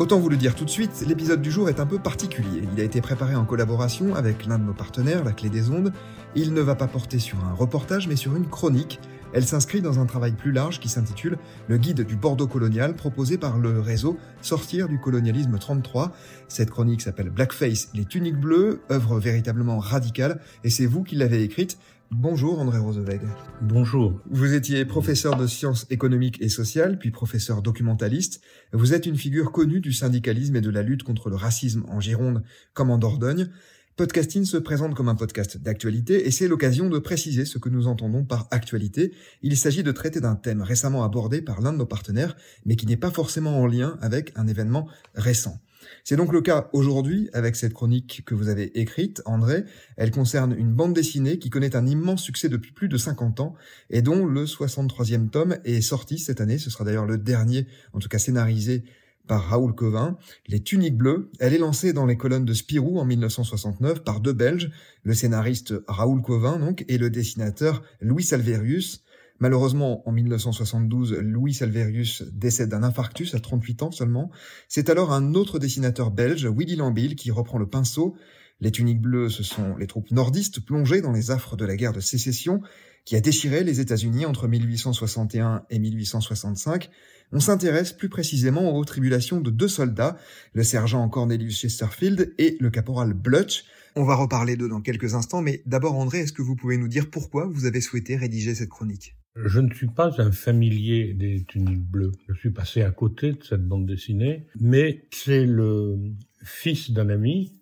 Autant vous le dire tout de suite, l'épisode du jour est un peu particulier. Il a été préparé en collaboration avec l'un de nos partenaires, La Clé des Ondes. Il ne va pas porter sur un reportage, mais sur une chronique. Elle s'inscrit dans un travail plus large qui s'intitule Le guide du Bordeaux colonial, proposé par le réseau Sortir du colonialisme 33. Cette chronique s'appelle Blackface, les tuniques bleues, œuvre véritablement radicale, et c'est vous qui l'avez écrite. Bonjour André Roseveg. Bonjour. Vous étiez professeur de sciences économiques et sociales, puis professeur documentaliste. Vous êtes une figure connue du syndicalisme et de la lutte contre le racisme en Gironde comme en Dordogne. Podcasting se présente comme un podcast d'actualité et c'est l'occasion de préciser ce que nous entendons par actualité. Il s'agit de traiter d'un thème récemment abordé par l'un de nos partenaires, mais qui n'est pas forcément en lien avec un événement récent. C'est donc le cas aujourd'hui avec cette chronique que vous avez écrite, André. Elle concerne une bande dessinée qui connaît un immense succès depuis plus de 50 ans et dont le 63e tome est sorti cette année. Ce sera d'ailleurs le dernier, en tout cas scénarisé par Raoul Covin, Les Tuniques Bleues. Elle est lancée dans les colonnes de Spirou en 1969 par deux Belges, le scénariste Raoul Covin donc et le dessinateur Louis Salverius. Malheureusement, en 1972, Louis Salverius décède d'un infarctus à 38 ans seulement. C'est alors un autre dessinateur belge, Willy Lambil, qui reprend le pinceau. Les tuniques bleues, ce sont les troupes nordistes plongées dans les affres de la guerre de sécession qui a déchiré les États-Unis entre 1861 et 1865. On s'intéresse plus précisément aux tribulations de deux soldats, le sergent Cornelius Chesterfield et le caporal Blutch. On va reparler d'eux dans quelques instants, mais d'abord André, est-ce que vous pouvez nous dire pourquoi vous avez souhaité rédiger cette chronique? Je ne suis pas un familier des tuniques bleues. Je suis passé à côté de cette bande dessinée, mais c'est le fils d'un ami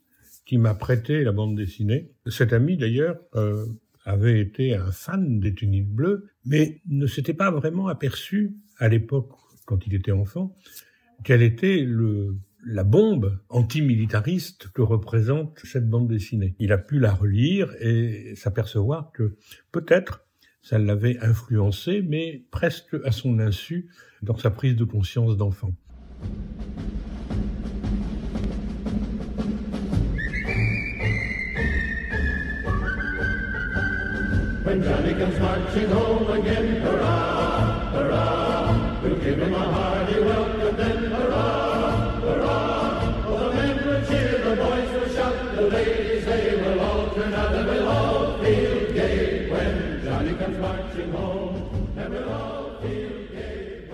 qui m'a prêté la bande dessinée. Cet ami, d'ailleurs, euh, avait été un fan des tuniques bleues, mais ne s'était pas vraiment aperçu, à l'époque, quand il était enfant, quelle était le, la bombe antimilitariste que représente cette bande dessinée. Il a pu la relire et s'apercevoir que peut-être ça l'avait influencé, mais presque à son insu dans sa prise de conscience d'enfant. When Johnny comes marching home again, hurrah, hurrah,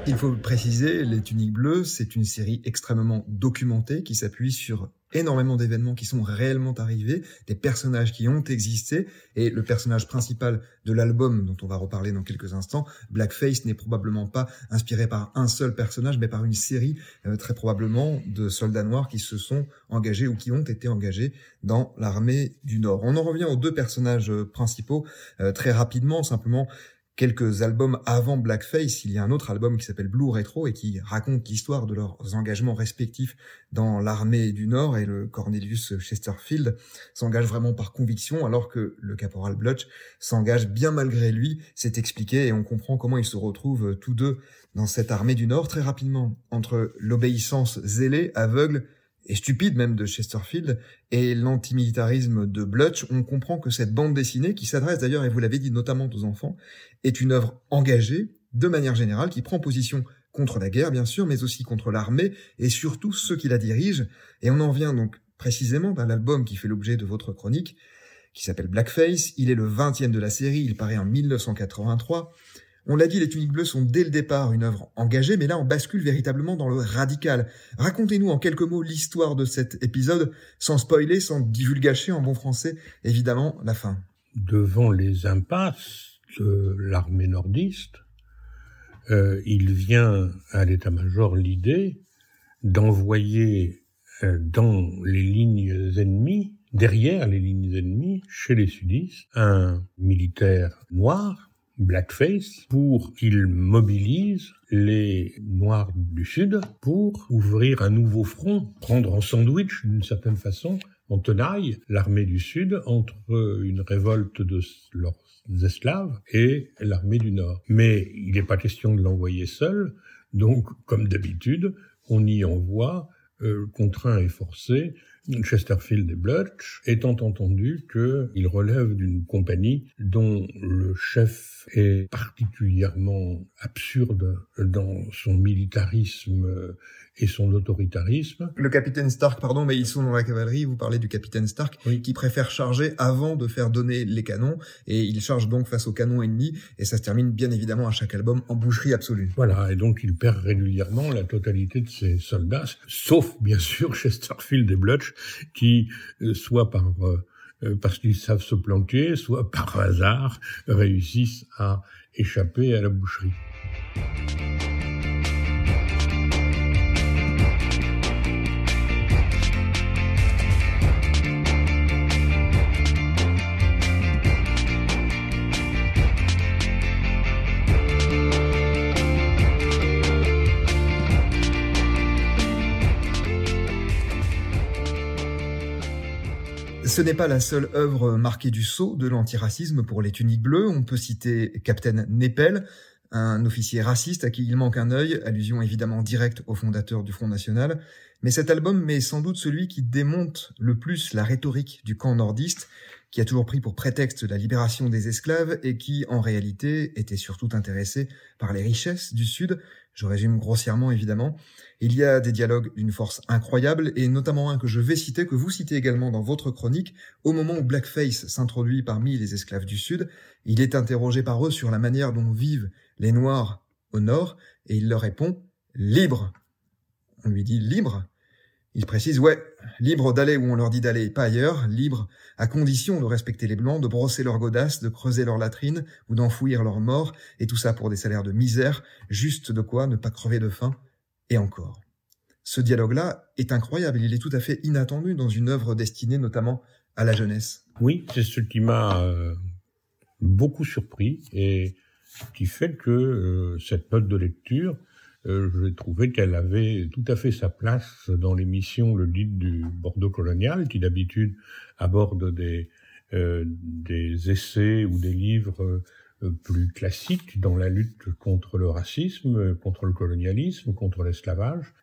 il faut préciser, Les Tuniques Bleues, c'est une série extrêmement documentée qui s'appuie sur énormément d'événements qui sont réellement arrivés, des personnages qui ont existé, et le personnage principal de l'album, dont on va reparler dans quelques instants, Blackface, n'est probablement pas inspiré par un seul personnage, mais par une série, euh, très probablement, de soldats noirs qui se sont engagés ou qui ont été engagés dans l'armée du Nord. On en revient aux deux personnages euh, principaux euh, très rapidement, simplement quelques albums avant Blackface, il y a un autre album qui s'appelle Blue Retro et qui raconte l'histoire de leurs engagements respectifs dans l'armée du Nord et le Cornelius Chesterfield s'engage vraiment par conviction alors que le caporal Blutch s'engage bien malgré lui, c'est expliqué et on comprend comment ils se retrouvent tous deux dans cette armée du Nord. Très rapidement entre l'obéissance zélée, aveugle et stupide même de Chesterfield et l'antimilitarisme de Blutch, on comprend que cette bande dessinée, qui s'adresse d'ailleurs, et vous l'avez dit, notamment aux enfants, est une œuvre engagée, de manière générale, qui prend position contre la guerre, bien sûr, mais aussi contre l'armée, et surtout ceux qui la dirigent. Et on en vient donc précisément à l'album qui fait l'objet de votre chronique, qui s'appelle Blackface. Il est le 20e de la série, il paraît en 1983. On l'a dit, les Tuniques Bleues sont dès le départ une œuvre engagée, mais là on bascule véritablement dans le radical. Racontez-nous en quelques mots l'histoire de cet épisode, sans spoiler, sans divulgacher en bon français, évidemment, la fin. Devant les impasses de l'armée nordiste, euh, il vient à l'état-major l'idée d'envoyer euh, dans les lignes ennemies, derrière les lignes ennemies, chez les sudistes, un militaire noir, blackface, pour qu'il mobilise les Noirs du Sud pour ouvrir un nouveau front, prendre en sandwich d'une certaine façon, en tenaille, l'armée du Sud entre une révolte de leurs esclaves et l'armée du Nord. Mais il n'est pas question de l'envoyer seul, donc comme d'habitude, on y envoie euh, contraint et forcé Chesterfield et Blutch, étant entendu qu'il relève d'une compagnie dont le chef est particulièrement absurde dans son militarisme et son autoritarisme. Le capitaine Stark, pardon, mais ils sont dans la cavalerie, vous parlez du capitaine Stark, qui préfère charger avant de faire donner les canons, et il charge donc face aux canons ennemis, et ça se termine bien évidemment à chaque album en boucherie absolue. Voilà, et donc il perd régulièrement la totalité de ses soldats, sauf bien sûr Chesterfield et Blutch, qui, euh, soit par euh, euh, parce qu'ils savent se planquer, soit par hasard, réussissent à échapper à la boucherie. Ce n'est pas la seule œuvre marquée du sceau de l'antiracisme pour les tuniques bleues. On peut citer Captain Nepel, un officier raciste à qui il manque un œil, allusion évidemment directe au fondateur du Front National. Mais cet album est sans doute celui qui démonte le plus la rhétorique du camp nordiste, qui a toujours pris pour prétexte la libération des esclaves et qui, en réalité, était surtout intéressé par les richesses du Sud. Je résume grossièrement, évidemment. Il y a des dialogues d'une force incroyable, et notamment un que je vais citer, que vous citez également dans votre chronique, au moment où Blackface s'introduit parmi les esclaves du Sud, il est interrogé par eux sur la manière dont vivent les Noirs au Nord, et il leur répond « libre ». On lui dit « libre ». Il précise « ouais, libre d'aller où on leur dit d'aller, pas ailleurs, libre à condition de respecter les Blancs, de brosser leurs godasses, de creuser leurs latrines ou d'enfouir leurs morts, et tout ça pour des salaires de misère, juste de quoi ne pas crever de faim ». Et encore. Ce dialogue-là est incroyable, il est tout à fait inattendu dans une œuvre destinée notamment à la jeunesse. Oui, c'est ce qui m'a euh, beaucoup surpris et qui fait que euh, cette note de lecture, euh, j'ai trouvé qu'elle avait tout à fait sa place dans l'émission Le Guide du Bordeaux colonial, qui d'habitude aborde des, des essais ou des livres euh, plus classique dans la lutte contre le racisme, contre le colonialisme, contre l'esclavage.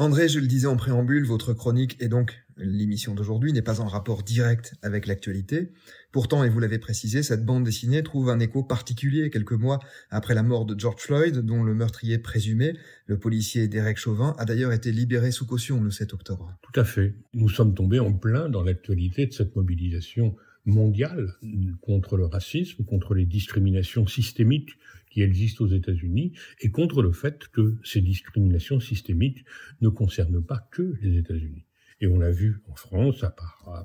André, je le disais en préambule, votre chronique et donc l'émission d'aujourd'hui n'est pas en rapport direct avec l'actualité. Pourtant, et vous l'avez précisé, cette bande dessinée trouve un écho particulier quelques mois après la mort de George Floyd, dont le meurtrier présumé, le policier Derek Chauvin, a d'ailleurs été libéré sous caution le 7 octobre. Tout à fait. Nous sommes tombés en plein dans l'actualité de cette mobilisation mondiale contre le racisme, contre les discriminations systémiques qui existent aux États-Unis et contre le fait que ces discriminations systémiques ne concernent pas que les États-Unis. Et on l'a vu en France à,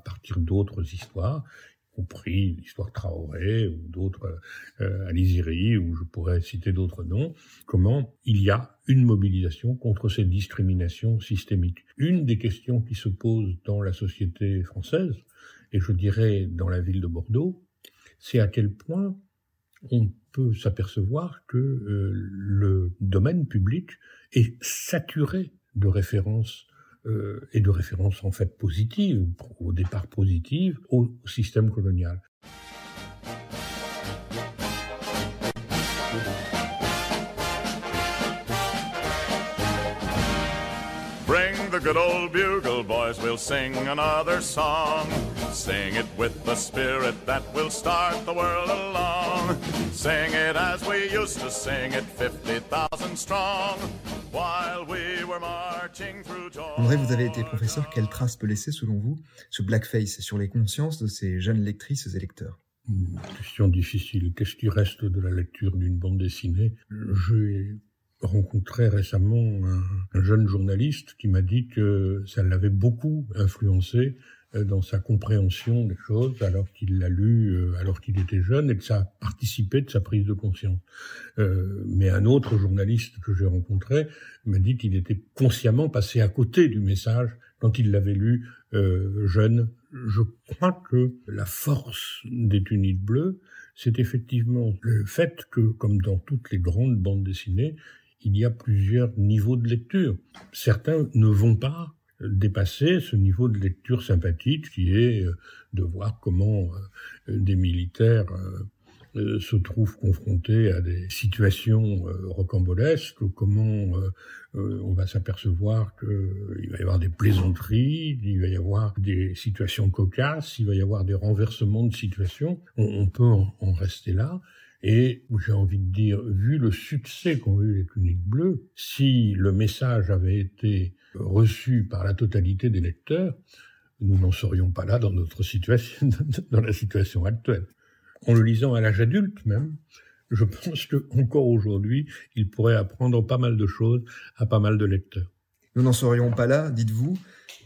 partir d'autres histoires, y compris l'histoire Traoré ou d'autres euh, Aliziri, ou je pourrais citer d'autres noms, comment il y a une mobilisation contre ces discriminations systémiques. Une des questions qui se posent dans la société française, et je dirais dans la ville de Bordeaux, c'est à quel point on peut s'apercevoir que euh, le domaine public est saturé de références euh, et de références en fait positives, au départ positives, au système colonial. Good old bugle boys, we'll sing another song. Sing it with the spirit that will start the world along. Sing it as we used to sing it, 50,000 strong. While we were marching through André, vous avez été professeur. Quelle trace peut laisser, selon vous, ce blackface sur les consciences de ces jeunes lectrices et lecteurs? Une question difficile. Qu'est-ce qui reste de la lecture d'une bande dessinée? J'ai rencontré récemment un, jeune journaliste qui m'a dit que ça l'avait beaucoup influencé euh, dans sa compréhension des choses alors qu'il l'a lu euh, alors qu'il était jeune et que ça a participé de sa prise de conscience. Euh, mais un autre journaliste que j'ai rencontré m'a dit qu'il était consciemment passé à côté du message quand il l'avait lu jeune. Je crois que la force des tuniques bleues, c'est effectivement le fait que, comme dans toutes les grandes bandes dessinées, il y a plusieurs niveaux de lecture. Certains ne vont pas dépasser ce niveau de lecture sympathique qui est euh, de voir comment euh, des militaires euh, se trouvent confrontés à des situations rocambolesques, comment on va s'apercevoir qu'il va y avoir des plaisanteries, il va y avoir des situations cocasses, il va y avoir des renversements de situations. On, peut en, rester là. Et j'ai envie de dire, vu le succès qu'ont eu les cliniques bleues, si le message avait été reçu par la totalité des lecteurs, nous n'en serions pas là dans notre situation, dans la situation actuelle. En le lisant à l'âge adulte même, je pense que encore aujourd'hui, il pourrait apprendre pas mal de choses à pas mal de lecteurs. Nous n'en serions pas là, dites-vous,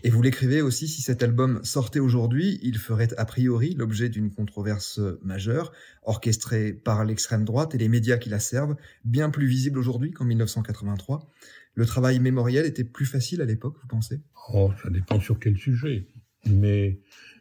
et vous l'écrivez aussi, si cet album sortait aujourd'hui, il ferait a priori l'objet d'une controverse majeure, orchestrée par l'extrême droite et les médias qui la servent, bien plus visible aujourd'hui qu'en 1983 le travail mémoriel était plus facile à l'époque, vous pensez? Oh, ça dépend sur quel sujet. Mais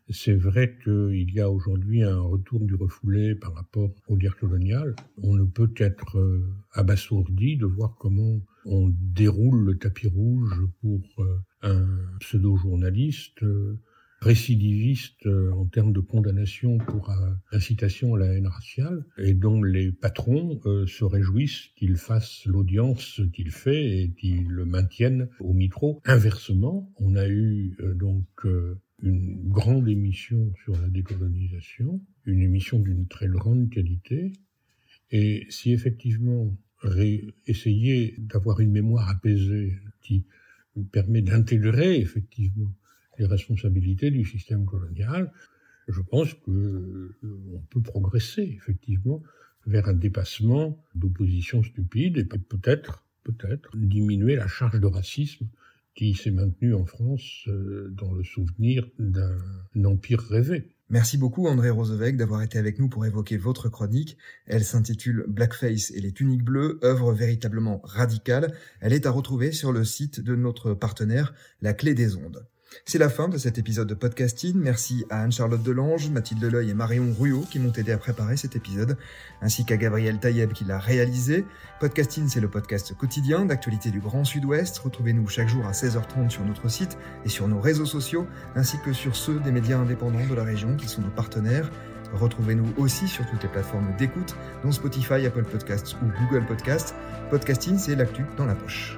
c'est vrai qu'il y a aujourd'hui un retour du refoulé par rapport aux guerres coloniales. On ne peut qu'être euh, abasourdi de voir comment on déroule le tapis rouge pour euh, un pseudo-journaliste euh, récidiviste en termes de condamnation pour incitation à la haine raciale, et dont les patrons se réjouissent qu'il fasse l'audience qu'il fait et qu'il le maintienne au micro. Inversement, on a eu donc une grande émission sur la décolonisation, une émission d'une très grande qualité, et si effectivement essayer d'avoir une mémoire apaisée qui permet d'intégrer effectivement les responsabilités du système colonial, je pense que euh, peut progresser effectivement vers un dépassement d'opposition stupide et peut-être, peut-être diminuer la charge de racisme qui s'est maintenue en France euh, dans le souvenir d'un empire rêvé. Merci beaucoup André Rosevec d'avoir été avec nous pour évoquer votre chronique. Elle s'intitule Blackface et les tuniques bleues, œuvre véritablement radicale. Elle est à retrouver sur le site de notre partenaire La Clé des Ondes. C'est la fin de cet épisode de podcasting. Merci à Anne-Charlotte Delange, Mathilde Deleuil et Marion Ruot qui m'ont aidé à préparer cet épisode, ainsi qu'à Gabriel Taïeb qui l'a réalisé. Podcasting, c'est le podcast quotidien d'actualité du Grand Sud-Ouest. Retrouvez-nous chaque jour à 16h30 sur notre site et sur nos réseaux sociaux, ainsi que sur ceux des médias indépendants de la région qui sont nos partenaires. Retrouvez-nous aussi sur toutes les plateformes d'écoute, dont Spotify, Apple Podcasts ou Google Podcasts. Podcasting, c'est l'actu dans la poche.